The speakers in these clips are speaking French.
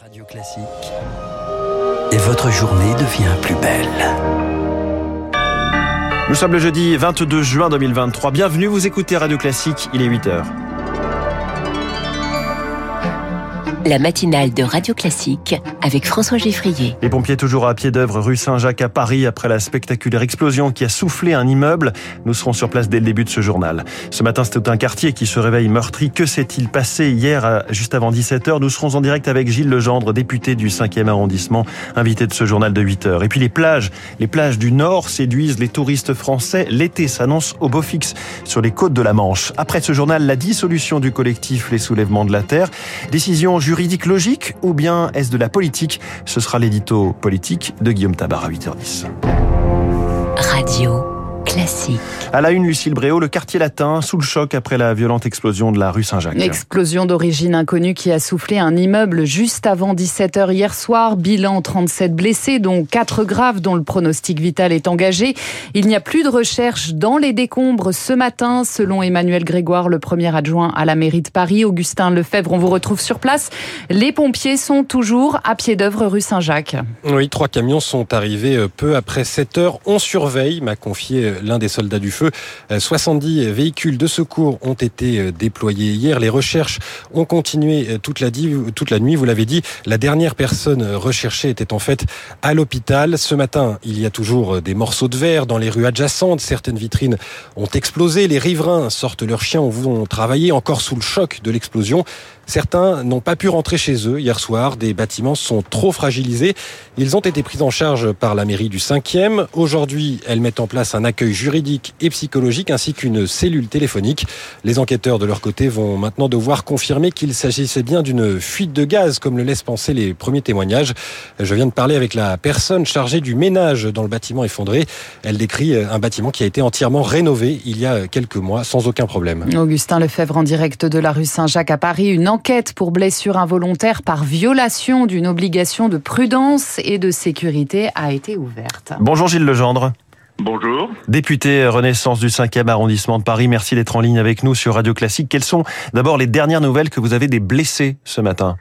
Radio Classique. Et votre journée devient plus belle. Nous sommes le jeudi 22 juin 2023. Bienvenue, vous écoutez Radio Classique, il est 8h. La matinale de Radio Classique avec François Geffrier. Les pompiers toujours à pied d'œuvre rue Saint-Jacques à Paris après la spectaculaire explosion qui a soufflé un immeuble. Nous serons sur place dès le début de ce journal. Ce matin, c'était un quartier qui se réveille meurtri. Que s'est-il passé hier, juste avant 17h Nous serons en direct avec Gilles Legendre, député du 5e arrondissement, invité de ce journal de 8h. Et puis les plages, les plages du Nord séduisent les touristes français. L'été s'annonce au beau fixe sur les côtes de la Manche. Après ce journal, la dissolution du collectif Les Soulèvements de la Terre. Décision juridique logique ou bien est-ce de la politique? Ce sera l'édito politique de Guillaume Tabar à 8h10. Radio classique. À la une, Lucille Bréau, le quartier latin sous le choc après la violente explosion de la rue Saint-Jacques. Explosion d'origine inconnue qui a soufflé un immeuble juste avant 17h hier soir. Bilan 37 blessés, dont 4 graves dont le pronostic vital est engagé. Il n'y a plus de recherche dans les décombres ce matin, selon Emmanuel Grégoire, le premier adjoint à la mairie de Paris. Augustin Lefebvre, on vous retrouve sur place. Les pompiers sont toujours à pied d'œuvre rue Saint-Jacques. Oui, trois camions sont arrivés peu après 7 heures. On surveille, m'a confié l'un des soldats du feu. 70 véhicules de secours ont été déployés hier. Les recherches ont continué toute la, toute la nuit. Vous l'avez dit, la dernière personne recherchée était en fait à l'hôpital. Ce matin, il y a toujours des morceaux de verre dans les rues adjacentes. Certaines vitrines ont explosé. Les riverains sortent leurs chiens ou vont travailler encore sous le choc de l'explosion. Certains n'ont pas pu rentrer chez eux hier soir. Des bâtiments sont trop fragilisés. Ils ont été pris en charge par la mairie du 5e. Aujourd'hui, elle met en place un accueil juridique et psychologique ainsi qu'une cellule téléphonique. Les enquêteurs de leur côté vont maintenant devoir confirmer qu'il s'agissait bien d'une fuite de gaz comme le laissent penser les premiers témoignages. Je viens de parler avec la personne chargée du ménage dans le bâtiment effondré. Elle décrit un bâtiment qui a été entièrement rénové il y a quelques mois sans aucun problème. Augustin Lefebvre en direct de la rue Saint-Jacques à Paris. Enquête pour blessure involontaire par violation d'une obligation de prudence et de sécurité a été ouverte. Bonjour Gilles Legendre. Bonjour. Député Renaissance du 5e arrondissement de Paris, merci d'être en ligne avec nous sur Radio Classique. Quelles sont d'abord les dernières nouvelles que vous avez des blessés ce matin?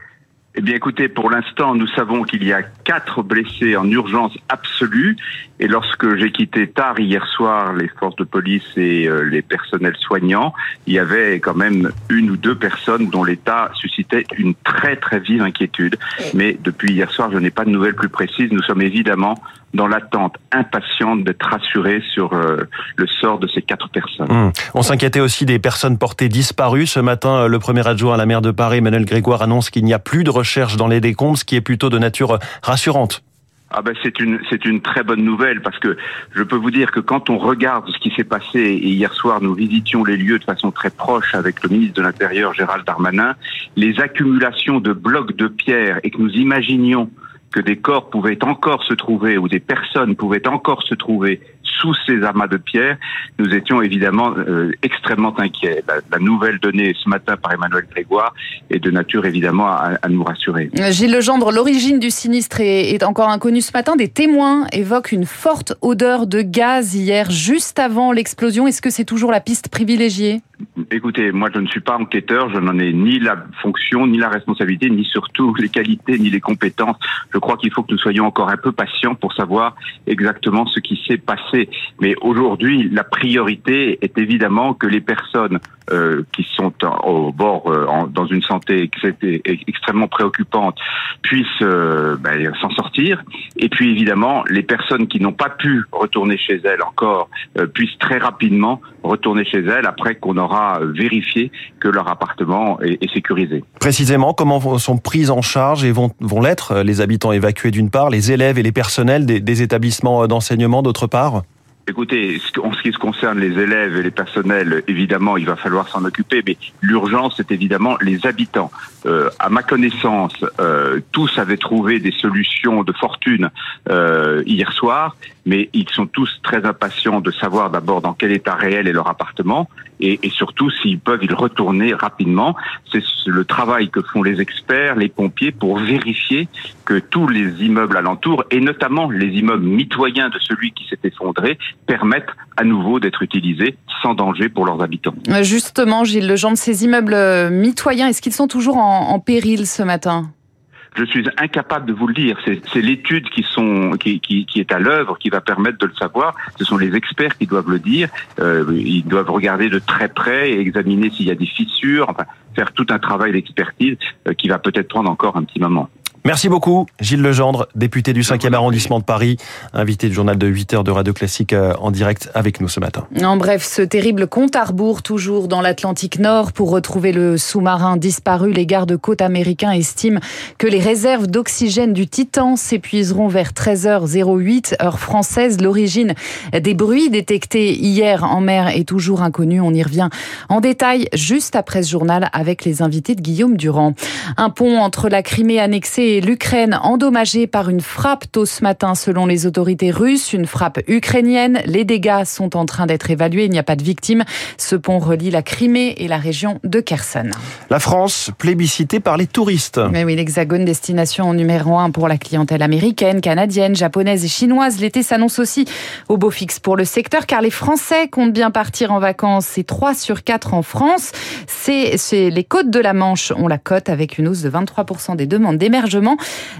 Eh bien, écoutez, pour l'instant, nous savons qu'il y a quatre blessés en urgence absolue. Et lorsque j'ai quitté tard hier soir les forces de police et euh, les personnels soignants, il y avait quand même une ou deux personnes dont l'état suscitait une très très vive inquiétude. Mais depuis hier soir, je n'ai pas de nouvelles plus précises. Nous sommes évidemment dans l'attente impatiente d'être rassurés sur euh, le sort de ces quatre personnes. Mmh. On s'inquiétait aussi des personnes portées disparues. Ce matin, le premier adjoint à la maire de Paris, Emmanuel Grégoire, annonce qu'il n'y a plus de recherche dans les décombres, ce qui est plutôt de nature rassurante. Ah ben c'est une c'est une très bonne nouvelle parce que je peux vous dire que quand on regarde ce qui s'est passé et hier soir nous visitions les lieux de façon très proche avec le ministre de l'Intérieur Gérald Darmanin, les accumulations de blocs de pierre et que nous imaginions que des corps pouvaient encore se trouver ou des personnes pouvaient encore se trouver sous ces amas de pierres, nous étions évidemment euh, extrêmement inquiets. La, la, nouvelle donnée ce matin par Emmanuel Grégoire est de nature évidemment à, à nous rassurer. Gilles Legendre, l'origine du sinistre est, est, encore inconnue ce matin. Des témoins évoquent une forte odeur de gaz hier, juste avant l'explosion. Est-ce que c'est toujours la piste privilégiée? Écoutez, moi je ne suis pas enquêteur, je n'en ai ni la fonction, ni la responsabilité, ni surtout les qualités, ni les compétences. Je crois qu'il faut que nous soyons encore un peu patients pour savoir exactement ce qui s'est passé. Mais aujourd'hui, la priorité est évidemment que les personnes euh, qui sont au bord euh, dans une santé extrêmement préoccupante puissent euh, ben, s'en sortir. Et puis évidemment, les personnes qui n'ont pas pu retourner chez elles encore euh, puissent très rapidement retourner chez elles après qu'on aura vérifié que leur appartement est, est, sécurisé. Précisément, comment sont prises en charge et vont, vont l'être les habitants évacués d'une part, les élèves et les personnels des, des établissements d'enseignement d'autre part? Écoutez, en ce qui se concerne les élèves et les personnels, évidemment, il va falloir s'en occuper, mais l'urgence, c'est évidemment les habitants. Euh, à ma connaissance, euh, tous avaient trouvé des solutions de fortune euh, hier soir, mais ils sont tous très impatients de savoir d'abord dans quel état réel est leur appartement, et, et surtout s'ils peuvent y retourner rapidement. C'est le travail que font les experts, les pompiers, pour vérifier que tous les immeubles alentours, et notamment les immeubles mitoyens de celui qui s'est effondré, permettent à nouveau d'être utilisés sans danger pour leurs habitants. Justement, Gilles Legendre, ces immeubles mitoyens, est-ce qu'ils sont toujours en péril ce matin? Je suis incapable de vous le dire. C'est l'étude qui, est à l'œuvre qui va permettre de le savoir. Ce sont les experts qui doivent le dire. Euh, ils doivent regarder de très près et examiner s'il y a des fissures, enfin, faire tout un travail d'expertise euh, qui va peut-être prendre encore un petit moment. Merci beaucoup, Gilles Legendre, député du 5e arrondissement de Paris, invité du journal de 8 heures de Radio Classique euh, en direct avec nous ce matin. En bref, ce terrible compte à rebours toujours dans l'Atlantique Nord pour retrouver le sous-marin disparu. Les gardes-côtes américains estiment que les réserves d'oxygène du Titan s'épuiseront vers 13h08 heure française. L'origine des bruits détectés hier en mer est toujours inconnue. On y revient en détail juste après ce journal avec les invités de Guillaume Durand. Un pont entre la Crimée annexée l'Ukraine endommagée par une frappe tôt ce matin selon les autorités russes, une frappe ukrainienne. Les dégâts sont en train d'être évalués, il n'y a pas de victimes. Ce pont relie la Crimée et la région de Kherson. La France plébiscitée par les touristes. Mais oui, l'Hexagone destination numéro un pour la clientèle américaine, canadienne, japonaise et chinoise. L'été s'annonce aussi au beau fixe pour le secteur car les Français comptent bien partir en vacances. C'est 3 sur 4 en France. C'est les côtes de la Manche ont la cote avec une hausse de 23% des demandes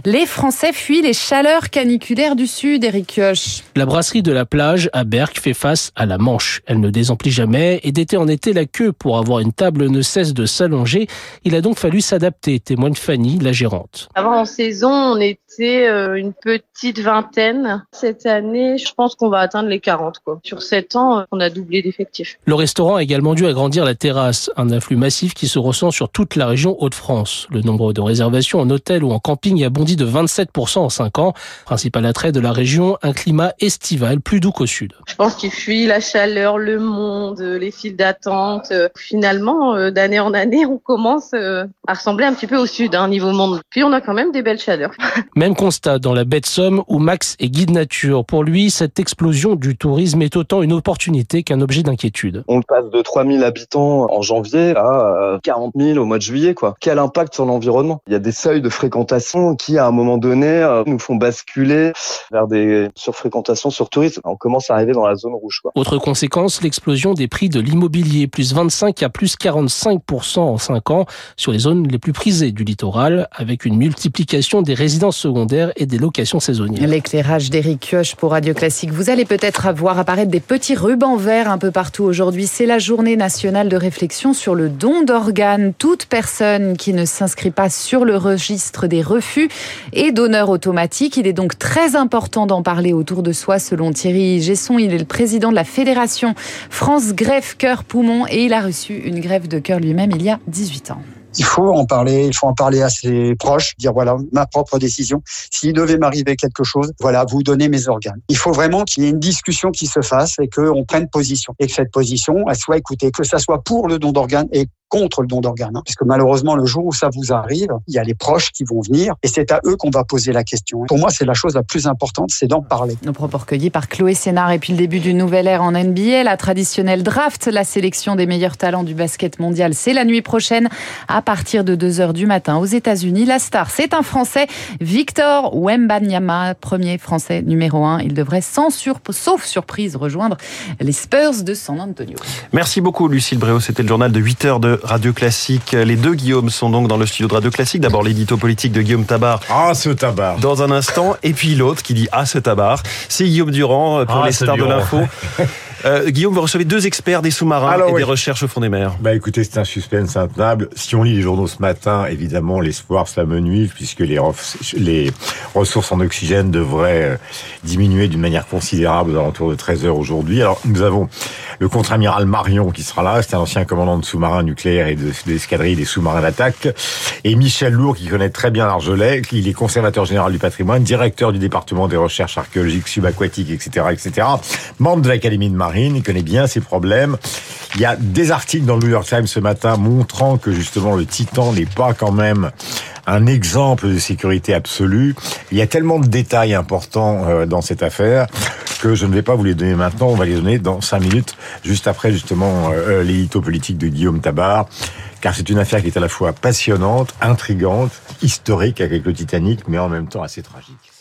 les Français fuient les chaleurs caniculaires du sud, Eric Kioch. La brasserie de la plage à Berck fait face à la Manche. Elle ne désemplit jamais et d'été en été, la queue pour avoir une table ne cesse de s'allonger. Il a donc fallu s'adapter, témoigne Fanny, la gérante. Avant en saison, on était euh, une petite vingtaine. Cette année, je pense qu'on va atteindre les 40. Quoi. Sur 7 ans, on a doublé d'effectifs. Le restaurant a également dû agrandir la terrasse, un afflux massif qui se ressent sur toute la région Hauts-de-France. Le nombre de réservations en hôtel ou en camping a bondi de 27% en 5 ans. Principal attrait de la région, un climat estival plus doux qu'au sud. Je pense qu'il fuit la chaleur, le monde, les files d'attente. Finalement, euh, d'année en année, on commence euh, à ressembler un petit peu au sud, hein, niveau monde. Puis on a quand même des belles chaleurs. Même constat dans la baie de Somme où Max est guide nature. Pour lui, cette explosion du tourisme est autant une opportunité qu'un objet d'inquiétude. On passe de 3000 habitants en janvier à 40 euh, 000 au mois de juillet. Quoi. Quel impact sur l'environnement? Il y a des seuils de fréquentation qui, à un moment donné, euh, nous font basculer vers des surfréquentations sur tourisme. On commence à arriver dans la zone rouge. Quoi. Autre conséquence, l'explosion des prix de l'immobilier, plus 25 à plus 45% en 5 ans sur les zones les plus prisées du littoral, avec une multiplication des résidences secondaires et des locations saisonnières. L'éclairage d'Éric Kioch pour Radio Classique. Vous allez peut-être voir apparaître des petits rubans verts un peu partout aujourd'hui. C'est la journée nationale de réflexion sur le don d'organes. Toute personne qui ne s'inscrit pas sur le registre des refus et donneurs automatiques. Il est donc très important d'en parler autour de soi, selon Thierry Gesson. Il est le président de la Fédération France Greffe Cœur Poumon et il a reçu une greffe de cœur lui-même il y a 18 ans il faut en parler, il faut en parler à ses proches, dire voilà ma propre décision. S'il devait m'arriver quelque chose, voilà, vous donnez mes organes. Il faut vraiment qu'il y ait une discussion qui se fasse et qu'on prenne position et que cette position soit écoutée, que ça soit pour le don d'organes et contre le don d'organes. Hein. Puisque malheureusement, le jour où ça vous arrive, il y a les proches qui vont venir et c'est à eux qu'on va poser la question. Pour moi, c'est la chose la plus importante, c'est d'en parler. Nos propos recueillis par Chloé Sénard et puis le début d'une nouvelle ère en NBA, la traditionnelle draft, la sélection des meilleurs talents du basket mondial, c'est la nuit prochaine à partir de 2h du matin aux États-Unis. La star, c'est un Français, Victor Wembanyama, premier Français numéro 1. Il devrait sans sur... sauf surprise rejoindre les Spurs de San Antonio. Merci beaucoup Lucille Bréau, c'était le journal de 8h de Radio Classique. Les deux Guillaume sont donc dans le studio de Radio Classique. D'abord l'édito politique de Guillaume Tabar. Ah, ce tabac. Dans un instant. Et puis l'autre qui dit Ah, ce tabac. C'est Guillaume Durand pour Ah, les stars de l'info. Euh, Guillaume, vous recevez deux experts des sous-marins et oui. des recherches au fond des mers. Bah écoutez, c'est un suspense intenable. Si on lit les journaux ce matin, évidemment, l'espoir s'amenuise puisque les, ressources en oxygène devraient euh, diminuer d'une manière considérable aux alentours de 13 heures aujourd'hui. Alors, nous avons le contre-amiral Marion qui sera là. C'est un ancien commandant de sous-marins nucléaires et de, de l'escadrille des sous-marins d'attaque. Et Michel Lourd qui connaît très bien l'Argelais. Il est conservateur général du patrimoine, directeur du département des recherches archéologiques subaquatiques, etc., etc. Membre de l'Académie de marine. Il connaît bien ces problèmes. Il y a des articles dans le New York Times ce matin montrant que justement le Titan n'est pas quand même un exemple de sécurité absolue. Il y a tellement de détails importants euh, dans cette affaire que je ne vais pas vous les donner maintenant. On va les donner dans cinq minutes, juste après justement euh, l'édito politique de Guillaume Tabar. Car c'est une affaire qui est à la fois passionnante, intrigante, historique avec le Titanic, mais en même temps assez tragique.